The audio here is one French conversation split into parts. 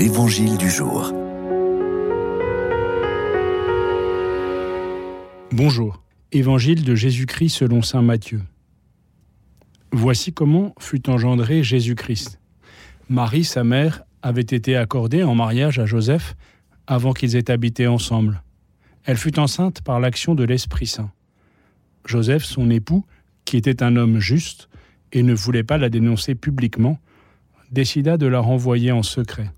l'Évangile du jour. Bonjour, Évangile de Jésus-Christ selon Saint Matthieu. Voici comment fut engendré Jésus-Christ. Marie, sa mère, avait été accordée en mariage à Joseph avant qu'ils aient habité ensemble. Elle fut enceinte par l'action de l'Esprit Saint. Joseph, son époux, qui était un homme juste et ne voulait pas la dénoncer publiquement, décida de la renvoyer en secret.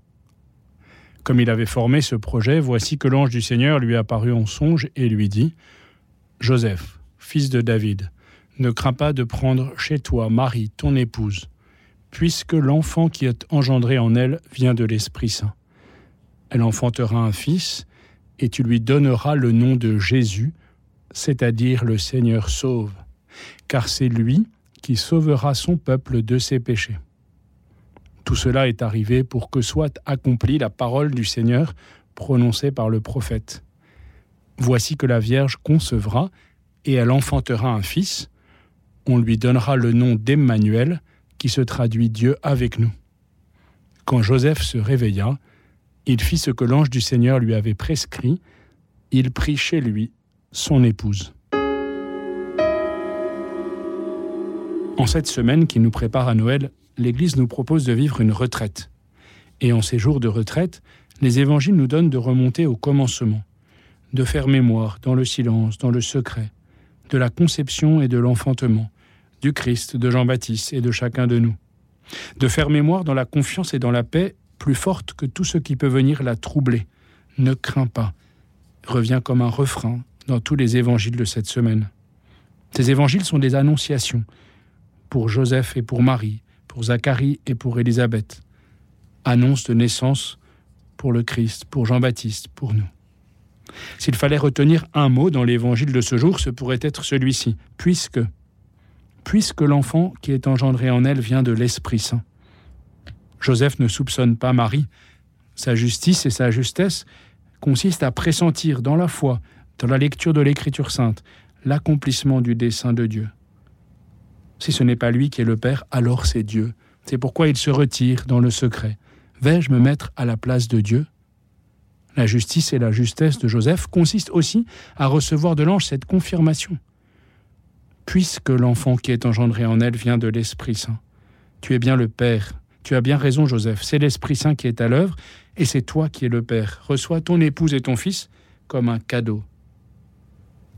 Comme il avait formé ce projet, voici que l'ange du Seigneur lui apparut en songe et lui dit Joseph, fils de David, ne crains pas de prendre chez toi Marie, ton épouse, puisque l'enfant qui est engendré en elle vient de l'Esprit Saint. Elle enfantera un fils, et tu lui donneras le nom de Jésus, c'est-à-dire le Seigneur sauve, car c'est lui qui sauvera son peuple de ses péchés. Tout cela est arrivé pour que soit accomplie la parole du Seigneur prononcée par le prophète. Voici que la Vierge concevra et elle enfantera un fils. On lui donnera le nom d'Emmanuel, qui se traduit Dieu avec nous. Quand Joseph se réveilla, il fit ce que l'ange du Seigneur lui avait prescrit. Il prit chez lui son épouse. En cette semaine qui nous prépare à Noël, l'Église nous propose de vivre une retraite. Et en ces jours de retraite, les évangiles nous donnent de remonter au commencement, de faire mémoire dans le silence, dans le secret, de la conception et de l'enfantement, du Christ, de Jean-Baptiste et de chacun de nous, de faire mémoire dans la confiance et dans la paix plus forte que tout ce qui peut venir la troubler. Ne crains pas, revient comme un refrain dans tous les évangiles de cette semaine. Ces évangiles sont des annonciations pour Joseph et pour Marie, pour Zacharie et pour Élisabeth. Annonce de naissance pour le Christ, pour Jean-Baptiste, pour nous. S'il fallait retenir un mot dans l'évangile de ce jour, ce pourrait être celui-ci, puisque, puisque l'enfant qui est engendré en elle vient de l'Esprit Saint. Joseph ne soupçonne pas Marie. Sa justice et sa justesse consistent à pressentir dans la foi, dans la lecture de l'Écriture sainte, l'accomplissement du dessein de Dieu. Si ce n'est pas lui qui est le Père, alors c'est Dieu. C'est pourquoi il se retire dans le secret. Vais-je me mettre à la place de Dieu? La justice et la justesse de Joseph consistent aussi à recevoir de l'ange cette confirmation. Puisque l'enfant qui est engendré en elle vient de l'Esprit Saint, tu es bien le Père. Tu as bien raison, Joseph. C'est l'Esprit Saint qui est à l'œuvre, et c'est toi qui es le Père. Reçois ton épouse et ton fils comme un cadeau.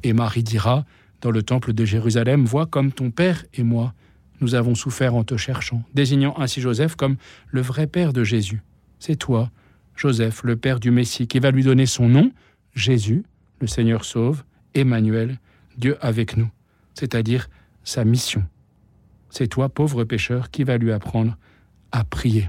Et Marie dira, dans le temple de Jérusalem, Vois comme ton Père et moi, nous avons souffert en te cherchant, désignant ainsi Joseph comme le vrai Père de Jésus. C'est toi, Joseph, le Père du Messie, qui va lui donner son nom, Jésus, le Seigneur sauve, Emmanuel, Dieu avec nous, c'est-à-dire sa mission. C'est toi, pauvre pécheur, qui va lui apprendre à prier.